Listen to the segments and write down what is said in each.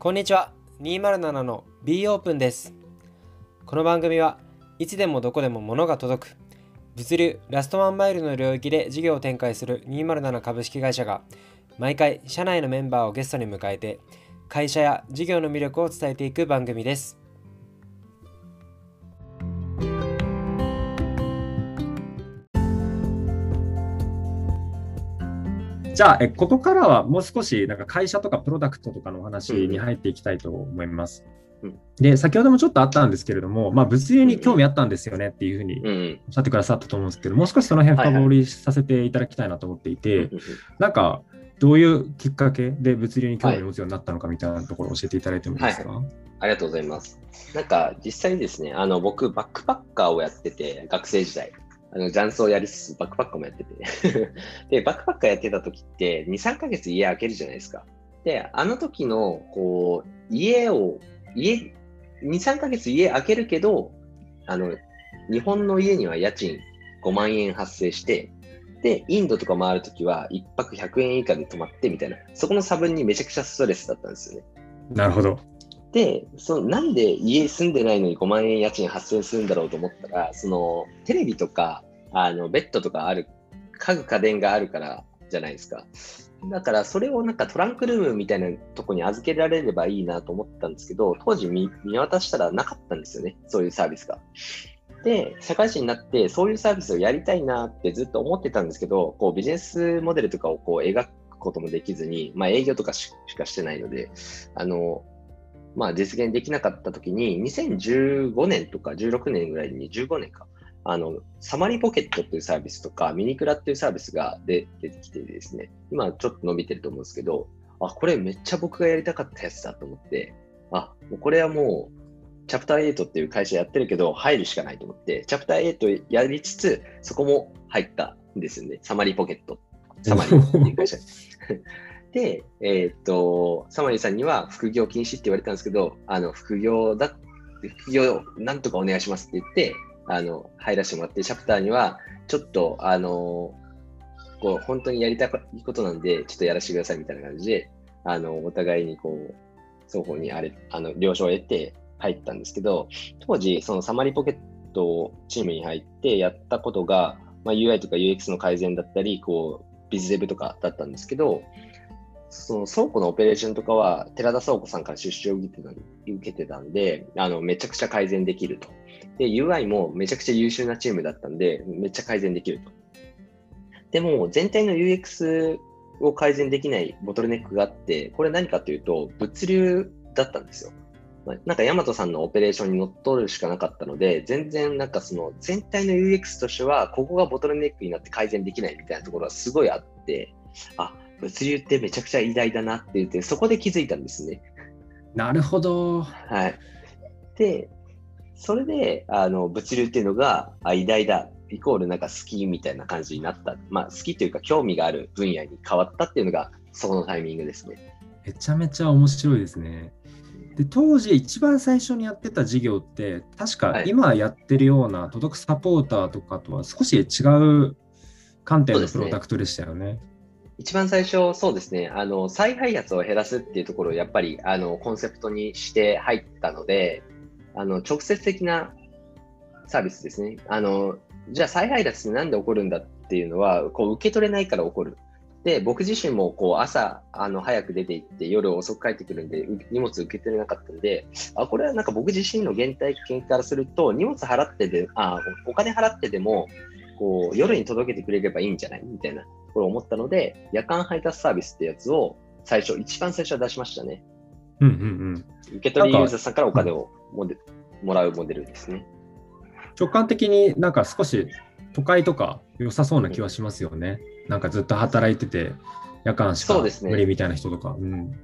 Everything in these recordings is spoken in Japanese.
こんにちは。207の B オープンです。この番組はいつでもどこでも物が届く物流ラストワンマイルの領域で事業を展開する207株式会社が毎回社内のメンバーをゲストに迎えて会社や事業の魅力を伝えていく番組です。じゃあ、えここからはもう少しなんか会社とかプロダクトとかのお話に入っていきたいと思います。うん。で、先ほどもちょっとあったんですけれども、まあ、物流に興味あったんですよねっていうふうにおっしゃってくださったと思うんですけど、もう少しその辺深掘りさせていただきたいなと思っていて、なんか、どういうきっかけで物流に興味を持つようになったのかみたいなところを教えていただいてもいいですか、ありがとうございます。なんか実際にですね、あの僕、バックパッカーをやってて、学生時代。あの雀荘やりつつ、バックパッカーもやってて。で、バックパッカーやってた時って、2、3ヶ月家開けるじゃないですか。で、あの時の、こう、家を、家、2、3ヶ月家開けるけど、あの、日本の家には家賃5万円発生して、で、インドとか回るときは1泊100円以下で泊まってみたいな、そこの差分にめちゃくちゃストレスだったんですよね。なるほど。で、そのなんで家住んでないのに5万円家賃発生するんだろうと思ったら、そのテレビとかあのベッドとかある、家具家電があるからじゃないですか。だからそれをなんかトランクルームみたいなとこに預けられればいいなと思ったんですけど、当時見渡したらなかったんですよね、そういうサービスが。で、社会人になってそういうサービスをやりたいなってずっと思ってたんですけど、こうビジネスモデルとかをこう描くこともできずに、まあ営業とかししかしてないので、あの、まあ、実現できなかったときに、2015年とか16年ぐらいに、15年か、あの、サマリポケットっていうサービスとか、ミニクラっていうサービスが出てきてですね、今ちょっと伸びてると思うんですけど、あ、これめっちゃ僕がやりたかったやつだと思って、あ、これはもう、チャプター8っていう会社やってるけど、入るしかないと思って、チャプター8やりつつ、そこも入ったんですよね。サマリポケット。サマリっていう会社。で、えーっと、サマリーさんには副業禁止って言われたんですけど、あの、副業だ、副業なんとかお願いしますって言って、あの、入らせてもらって、チャプターには、ちょっと、あの、こう、本当にやりたいことなんで、ちょっとやらせてくださいみたいな感じで、あの、お互いにこう、双方にあれ、あの、了承を得て入ったんですけど、当時、そのサマリポケットチームに入ってやったことが、まあ、UI とか UX の改善だったり、こう、ビズデブとかだったんですけど、その倉庫のオペレーションとかは、寺田倉庫さんから出資を受けてた受けてたんで、あの、めちゃくちゃ改善できると。で、UI もめちゃくちゃ優秀なチームだったんで、めっちゃ改善できると。でも、全体の UX を改善できないボトルネックがあって、これ何かというと、物流だったんですよ。なんか、ヤマトさんのオペレーションに乗っ取るしかなかったので、全然なんかその全体の UX としては、ここがボトルネックになって改善できないみたいなところはすごいあって、あ、物流ってめちゃくちゃ偉大だなって言って、そこで気づいたんですね。なるほど。はい。で、それで、あの、物流っていうのが、あ、偉大だ、イコールなんか好きみたいな感じになった。まあ、好きというか興味がある分野に変わったっていうのが、そこのタイミングですね。めちゃめちゃ面白いですね。で当時一番最初にやってた事業って確かはい今やってるような届くサポーターとかとは少し違う観点のプロダクトでしたよね。一番最初、そうですね、あの、再配達を減らすっていうところをやっぱり、あの、コンセプトにして入ったので、あの、直接的なサービスですね。あの、じゃあ再配達ってなんで起こるんだっていうのは、こう、受け取れないから起こる。で、僕自身も、こう、朝、あの、早く出て行って、夜遅く帰ってくるんで、荷物受け取れなかったんで、あ、これはなんか僕自身の原体験からすると、荷物払ってで、あ、お金払ってでも、こう、夜に届けてくれればいいんじゃない？みたいなところを思ったので、夜間配達サービスってやつを最初、一番最初は出しましたね。うんうんうん。受け取りユーザーさんからお金をもでもらうモデルですね。直感的になんか少し都会とか良さそうな気はしますよね。なんかずっと働いてて夜間しかそうですね無理みたいな人とか。うん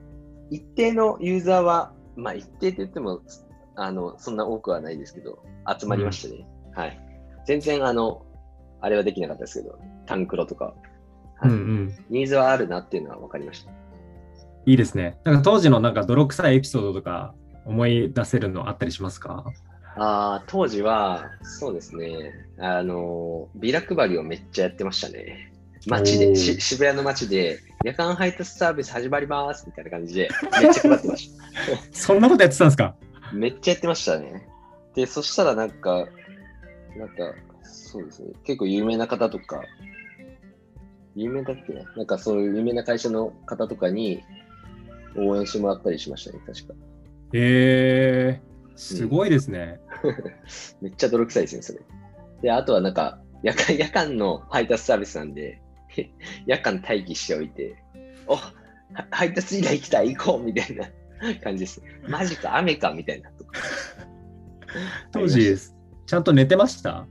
一定のユーザーは、まあ一定って言っても、あの、そんな多くはないですけど、集まりましたね。はい。全然、あの、あれはできなかったですけど、タンクロとか、はいうんうん。ニーズはあるなっていうのは分かりました。いいですね。なんか当時のなんか泥臭いエピソードとか思い出せるのあったりしますか？あー当時は、そうですね、あの、ビラ配りをめっちゃやってましたね。街で、渋谷の街で夜間配達サービス始まりますみたいな感じで、めっちゃ配ってました。そんなことやってたんですか？めっちゃやってましたね。で、そしたらなんか、なんか、そうですね、結構有名な方とか、有名だっけな？なんかそういう有名な会社の方とかに応援してもらったりしましたね、確か。へえー、すごいですね。うん、めっちゃ泥臭いですね、それ。で、あとはなんか、夜間夜間の配達サービスなんで、夜間待機しておいて、お配達依頼来た、行こうみたいな 感じです。マジか、雨かみたいなとか。当時、ちゃんと寝てました？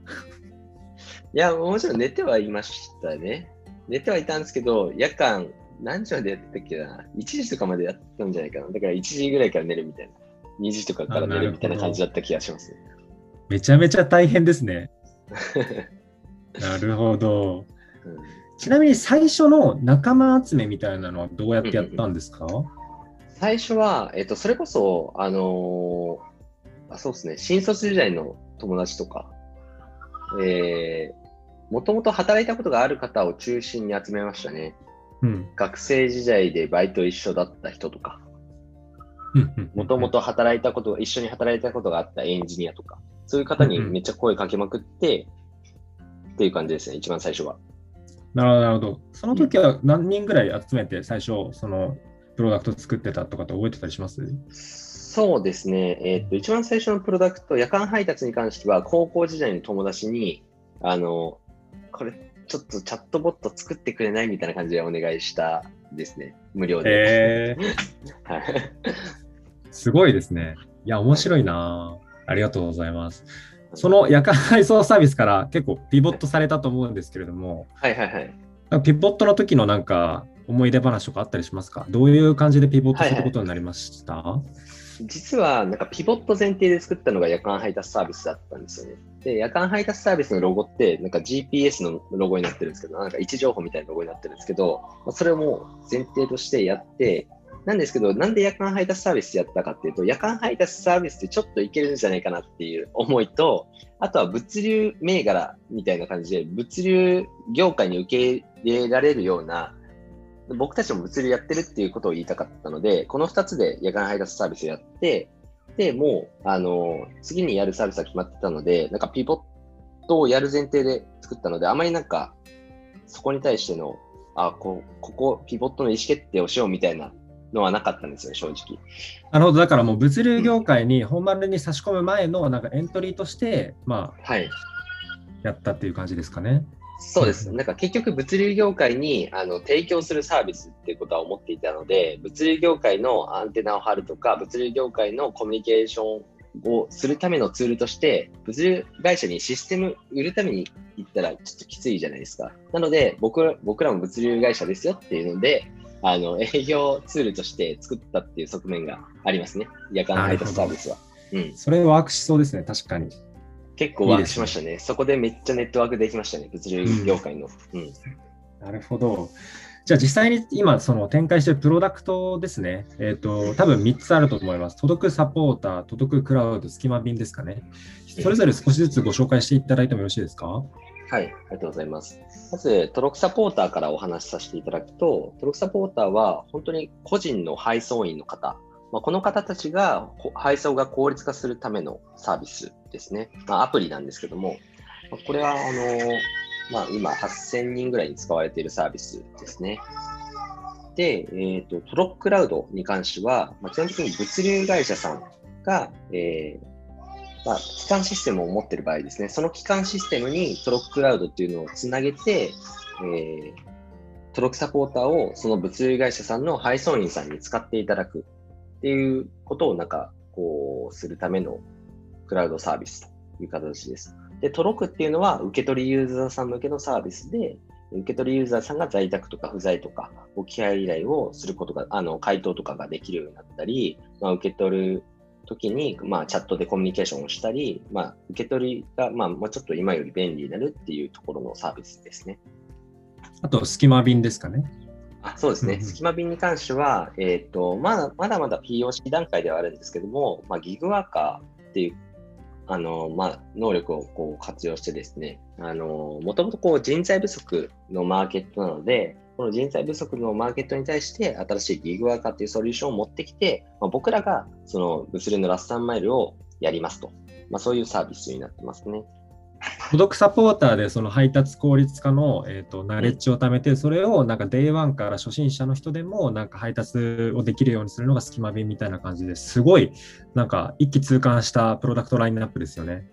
いや、もちろん寝てはいましたね。寝てはいたんですけど、夜間、何時までやってたっけな ?1 時とかまでやってたんじゃないかな。だから1時ぐらいから寝るみたいな。2時とかから寝るみたいな感じだった気がしますね。めちゃめちゃ大変ですね。なるほど。うんちなみに最初の仲間集めみたいなのはどうやってやったんですか、最初は、えっと、それこそ、あのー、あそうですね、新卒時代の友達とか、えー、もともと働いたことがある方を中心に集めましたね。うん、学生時代でバイト一緒だった人とか、もともと働いたことが、一緒に働いたことがあったエンジニアとか、そういう方にめっちゃ声かけまくって、っていう感じですね、一番最初は。なるほど、なるほど。その時は何人ぐらい集めて最初、そのプロダクト作ってたとかって覚えてたりします？そうですね、えー、っと、一番最初のプロダクト、夜間配達に関しては、高校時代の友達に、あの、これ、ちょっとチャットボット作ってくれないみたいな感じでお願いしたですね、無料で。はい、すごいですね。いや、面白いな。ありがとうございます。その夜間配送サービスから結構ピボットされたと思うんですけれども、はいはいはい。ピボットの時のなんか思い出話とかあったりしますか？どういう感じでピボットすることになりました、はいはい、実はなんかピボット前提で作ったのが夜間配達サービスだったんですよね。で、夜間配達サービスのロゴってなんか GPS のロゴになってるんですけど、なんか位置情報みたいなロゴになってるんですけど、まあそれをもう前提としてやって、なんですけど、なんで夜間配達サービスやったかっていうと、夜間配達サービスってちょっといけるんじゃないかなっていう思いと、あとは物流銘柄みたいな感じで、物流業界に受け入れられるような、僕たちも物流やってるっていうことを言いたかったので、この2つで夜間配達サービスをやって、で、もう、あの、次にやるサービスは決まってたので、なんかピボットをやる前提で作ったので、あまりなんか、そこに対しての、あ、こここ、ピボットの意思決定をしようみたいなのはなかったんですよ、正直。なるほど、だからもう物流業界に本丸に差し込む前のなんかエントリーとして、まあ、はい、やったっていう感じですかね。そうです。なんか結局物流業界にあの提供するサービスっていうことは思っていたので、物流業界のアンテナを張るとか、物流業界のコミュニケーションをするためのツールとして、物流会社にシステム売るために行ったらちょっときついじゃないですか。なので僕、僕らも物流会社ですよっていうので、あの営業ツールとして作ったっていう側面がありますね。夜間配達サービスは。うん、それワークしそうですね、確かに。結構ワークしましたね。ねそこでめっちゃネットワークできましたね、物流業界の。うん、うん、なるほど。じゃあ実際に今その展開しているプロダクトですね。えっ、ー、と、多分3つあると思います。届くサポーター、届くクラウド、スキマ便ですかね。それぞれ少しずつご紹介していただいてもよろしいですか、はい、ありがとうございます。まず、トロクサポーターからお話しさせていただくと、トロクサポーターは本当に個人の配送員の方、まあ、この方たちが配送が効率化するためのサービスですね。まあ、アプリなんですけども、これはあの、まあ、今8000人ぐらいに使われているサービスですね。で、えーと、トロッククラウドに関しては、まあ、基本的に物流会社さんが、えーまあ、基幹システムを持っている場合ですね、その基幹システムにトロッククラウドっていうのをつなげて、えー、トロックサポーターをその物流会社さんの配送員さんに使っていただくっていうことをなんか、こう、するためのクラウドサービスという形です。で、トロクっていうのは受け取りユーザーさん向けのサービスで、受け取りユーザーさんが在宅とか不在とか、置き配依頼をすることが、あの、回答とかができるようになったり、まあ、受け取る時に、まあ、チャットでコミュニケーションをしたり、まあ、受け取りが、まあ、ちょっと今より便利になるっていうところのサービスですね。あと、スキマ便ですかね。あそうですね、スキマ便に関しては、えーとまだまだまだ POC 段階ではあるんですけども、まあ、ギグワーカーっていうあの、まあ、能力をこう活用してですね、あのもともとこう人材不足のマーケットなので、この人材不足のマーケットに対して新しいギグワーカーというソリューションを持ってきて、まあ、僕らがその物流のラストマイルをやりますと、まあ、そういうサービスになってますね。孤独サポーターでその配達効率化の、えーと、ナレッジを貯めて、それをなんか Day1 から初心者の人でもなんか配達をできるようにするのがスキマ便みたいな感じですごいなんか一気通貫したプロダクトラインナップですよね。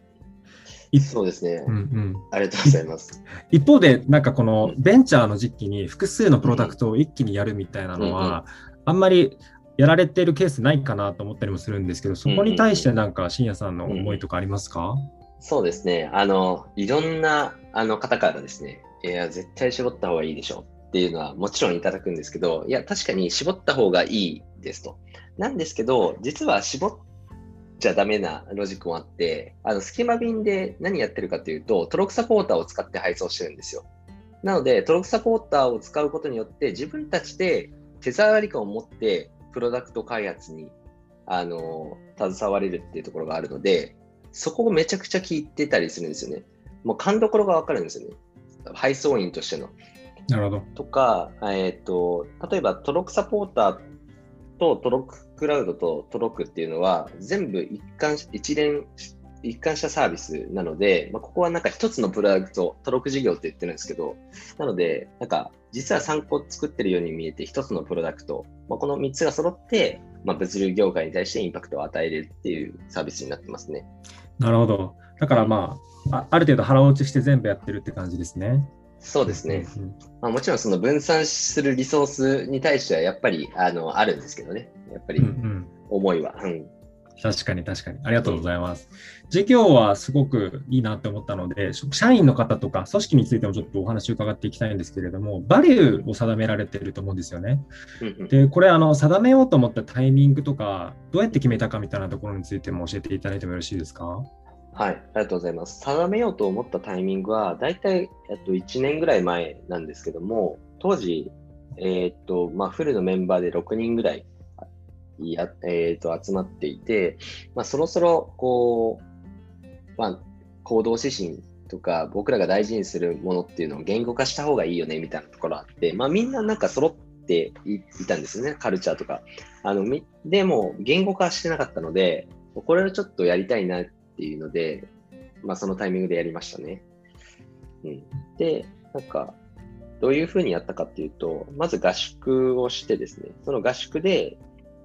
そうですね、うんうん。ありがとうございます。一方で、なんかこのベンチャーの時期に複数のプロダクトを一気にやるみたいなのは、あんまりやられてるケースないかなと思ったりもするんですけど、そこに対してなんか、深夜さんの思いとかありますか、そうですね。あの、いろんなあの方からですね、いや、絶対絞った方がいいでしょうっていうのはもちろんいただくんですけど、いや、確かに絞った方がいいですと。なんですけど、実は絞っちゃダメなロジックもあって、あの、スキマ便で何やってるかというと、トロクサポーターを使って配送してるんですよ。なので、トロクサポーターを使うことによって、自分たちで手触り感を持って、プロダクト開発に、あの、携われるっていうところがあるので、そこをめちゃくちゃ聞いてたりするんですよね。もう勘どころがわかるんですよね。配送員としての。なるほど。とか、えっ、ー、と、例えばトロックサポーターとトロッククラウドとトロックっていうのは全部一貫一連一貫したサービスなので、まあ、ここはなんか一つのプロダクト、トロック事業って言ってるんですけど、なので、なんか実は3個作ってるように見えて一つのプロダクト、まあ、この3つが揃って、まあ、物流業界に対してインパクトを与えれるっていうサービスになってますね。なるほど。だからまあ、あある程度腹落ちして全部やってるって感じですね。そうですね。まあ、もちろんその分散するリソースに対してはやっぱりあのあるんですけどね。やっぱり思いは。うん、うん確かに確かに。ありがとうございます。事業はすごくいいなって思ったので、社員の方とか組織についてもちょっとお話を伺っていきたいんですけれども、バリューを定められていると思うんですよね。で、これ、あの、定めようと思ったタイミングとか、どうやって決めたかみたいなところについても教えていただいてもよろしいですか？はい、ありがとうございます。定めようと思ったタイミングは、大体、えっと、1年ぐらい前なんですけども、当時、えー、っと、まあ、フルのメンバーで6人ぐらいや、えー、と集まっていて、まあ、そろそろこう、まあ、行動指針とか僕らが大事にするものっていうのを言語化した方がいいよねみたいなところあって、まあ、みんななんか揃っていたんですよね、カルチャーとか。あのでも言語化してなかったので、これをちょっとやりたいなっていうので、まあ、そのタイミングでやりましたね。うん、で、なんか、どういうふうにやったかっていうと、まず合宿をしてですね、その合宿で、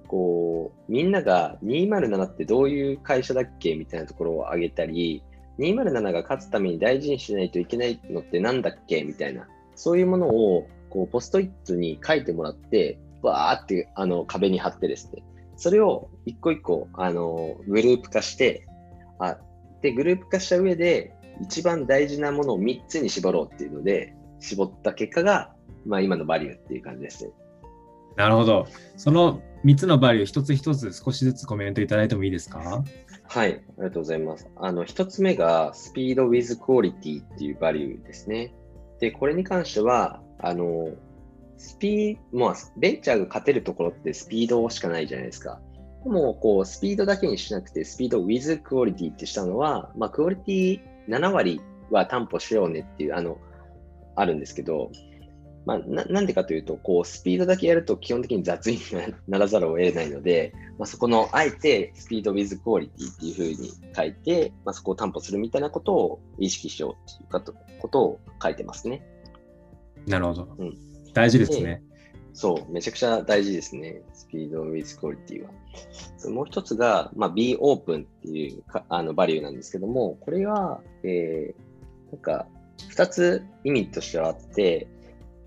こう、みんなが207ってどういう会社だっけ？みたいなところを挙げたり、207が勝つために大事にしないといけないのってなんだっけ？みたいな、そういうものをこうポストイットに書いてもらって、わーってあの壁に貼ってですね、それを一個一個あのグループ化して、あで、グループ化した上で、一番大事なものを3つに絞ろうっていうので、絞った結果が、まあ、今のバリューっていう感じですね。なるほど。その3つのバリュー、一つ一つ少しずつコメントいただいてもいいですか？はい、ありがとうございます。あの、1つ目が、スピード with quality っていうバリューですね。で、これに関しては、あの、スピード、まあ、ベンチャーが勝てるところってスピードしかないじゃないですか。でも、こう、スピードだけにしなくて、スピード with quality ってしたのは、まあ、クオリティ7割は担保しようねっていう、あの、あるんですけど、まあ、ななんでかというと、こう、スピードだけやると基本的に雑にならざるを得ないので、まあ、そこの、あえてスピード with quality っていうふうに書いて、まあ、そこを担保するみたいなことを意識しようということを書いてますね。なるほど。うん、大事ですね。そう、めちゃくちゃ大事ですね。スピード with quality は。もう一つが、まあ、be open っていうかあのバリューなんですけども、これは、えー、なんか、二つ意味としてはあって、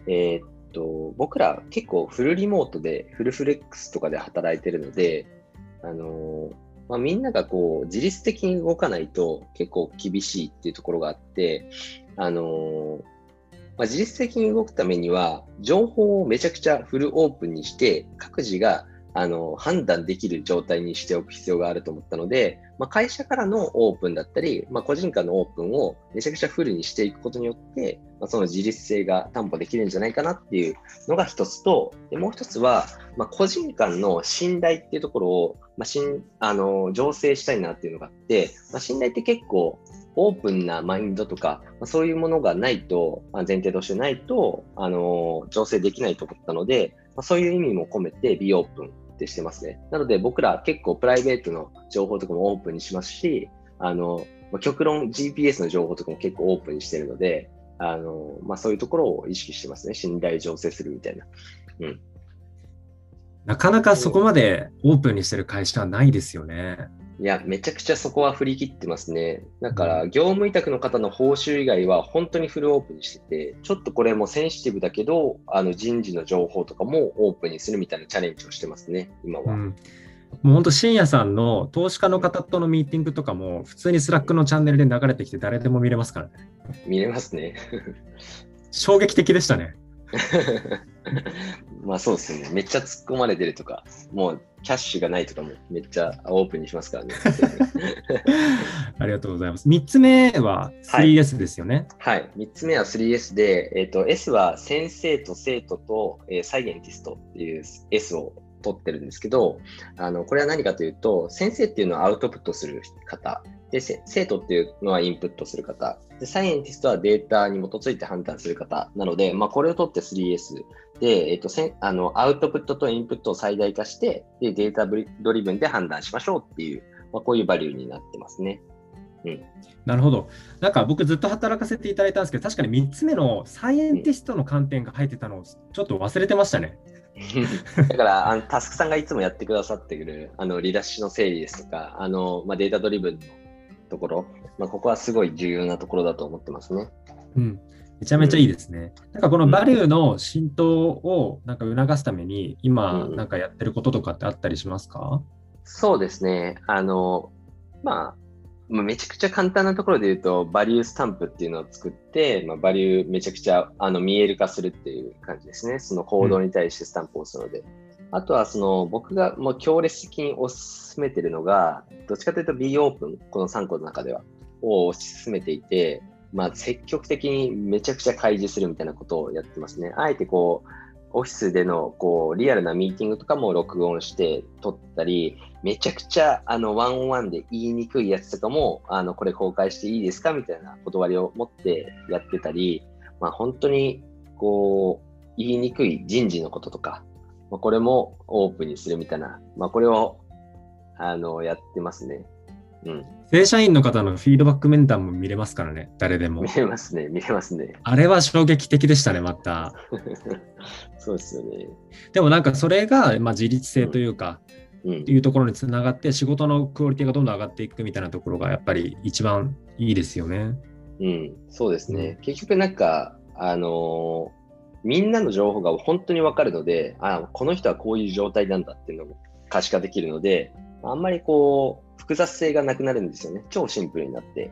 えー、っと、僕ら結構フルリモートで、フルフレックスとかで働いてるので、あのー、まあ、みんながこう、自律的に動かないと結構厳しいっていうところがあって、あのー、まあ、自律的に動くためには、情報をめちゃくちゃフルオープンにして、各自があの判断できる状態にしておく必要があると思ったので、まあ、会社からのオープンだったり、まあ、個人間のオープンをめちゃくちゃフルにしていくことによって、まあ、その自律性が担保できるんじゃないかなっていうのが一つと、でもう一つは、ま、個人間の信頼っていうところを、ま、しんあの醸成したいなっていうのがあって、ま、信頼って結構オープンなマインドとか、ま、そういうものがないと、ま、前提としてないと、あのー、調整できないと思ったので、ま、そういう意味も込めて Be Open 定してますね。なので僕ら結構プライベートの情報とかもオープンにしますし、あの、ま、極論 GPS の情報とかも結構オープンにしてるので、あの、まあ、そういうところを意識してますね。信頼醸成するみたいな。うん。なかなかそこまでオープンにしてる会社はないですよね。いや、めちゃくちゃそこは振り切ってますね。だから、業務委託の方の報酬以外は本当にフルオープンにしてて、ちょっとこれもセンシティブだけど、あの人事の情報とかもオープンにするみたいなチャレンジをしてますね、今は。うんもう本当、慎也さんの投資家の方とのミーティングとかも、普通に Slack のチャンネルで流れてきて、誰でも見れますからね。見れますね。衝撃的でしたね。まあそうですね。めっちゃ突っ込まれてるとか、もうキャッシュがないとかもめっちゃオープンにしますからね。ありがとうございます。3つ目は 3S ですよね。はい、はい、3つ目は 3S で、えーと、S は先生と生徒と、えー、サイエンティストっていう S を取ってるんですけど、あのこれは何かというと、先生っていうのはアウトプットする方、で生徒っていうのはインプットする方で、サイエンティストはデータに基づいて判断する方なので、まあ、これを取って 3S で、えっと、せあのアウトプットとインプットを最大化してで、データドリブンで判断しましょうっていう、まあ、こういうバリューになってますね。うん、なるほど。なんか僕ずっと働かせていただいたんですけど、確かに3つ目のサイエンティストの観点が入ってたのをちょっと忘れてましたね。だからあの、タスクさんがいつもやってくださってくるあの Redash の整理ですとか、あのまあ、データドリブンのところ、まあ、ここはすごい重要なところだと思ってますね。うん、めちゃめちゃいいですね。うん、なんかこのバリューの浸透をなんか促すために、今なんかやってることとかってあったりしますか、うん、そうですね。あの、まあ、めちゃくちゃ簡単なところで言うと、バリュースタンプっていうのを作って、まあ、バリューめちゃくちゃあの見える化するっていう感じですね。その行動に対してスタンプを押すので。うん、あとは、その僕がもう強烈的に推し進めてるのが、どっちかというと B オープン、この3個の中では、を推し進めていて、まあ、積極的にめちゃくちゃ開示するみたいなことをやってますね。あえてこう、オフィスでのこうリアルなミーティングとかも録音して撮ったり、めちゃくちゃあのワンオンワンで言いにくいやつとかも、あのこれ公開していいですかみたいな断りを持ってやってたり、まあ、本当にこう言いにくい人事のこととか、まあ、これもオープンにするみたいな、まあ、これをあのやってますね。うん、正社員の方のフィードバック面談も見れますからね、誰でも。見れますね、見れますね。あれは衝撃的でしたね、また。そうですよね。でもなんかそれが、まあ、自律性というか、うん、いうところにつながって、仕事のクオリティがどんどん上がっていくみたいなところが、やっぱり一番いいですよね。うん、そうですね。結局なんか、あのーみんなの情報が本当に分かるので、あこの人はこういう状態なんだっていうのも可視化できるので、あんまりこう、複雑性がなくなるんですよね。超シンプルになって。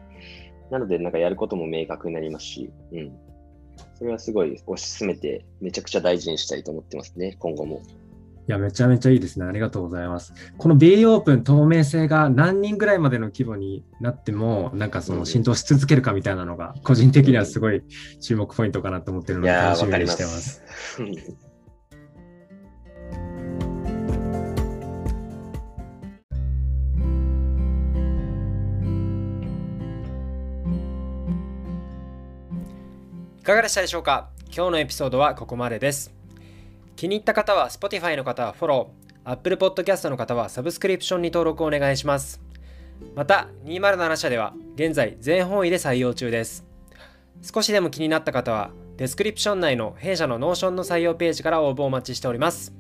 なので、なんかやることも明確になりますし、うん。それはすごい推し進めて、めちゃくちゃ大事にしたいと思ってますね、今後も。いや、めちゃめちゃいいですね。ありがとうございます。この B オープン透明性が何人ぐらいまでの規模になっても、なんかその浸透し続けるかみたいなのが、個人的にはすごい注目ポイントかなと思ってるので、楽しみにしてます。かがでしたでしょうか？今日のエピソードはここまでです。気に入った方は Spotify の方はフォロー、Apple Podcast の方はサブスクリプションに登録お願いします。また、207社では現在全方位で採用中です。少しでも気になった方は、 description 内の弊社の Notion の採用ページから応募をお待ちしております。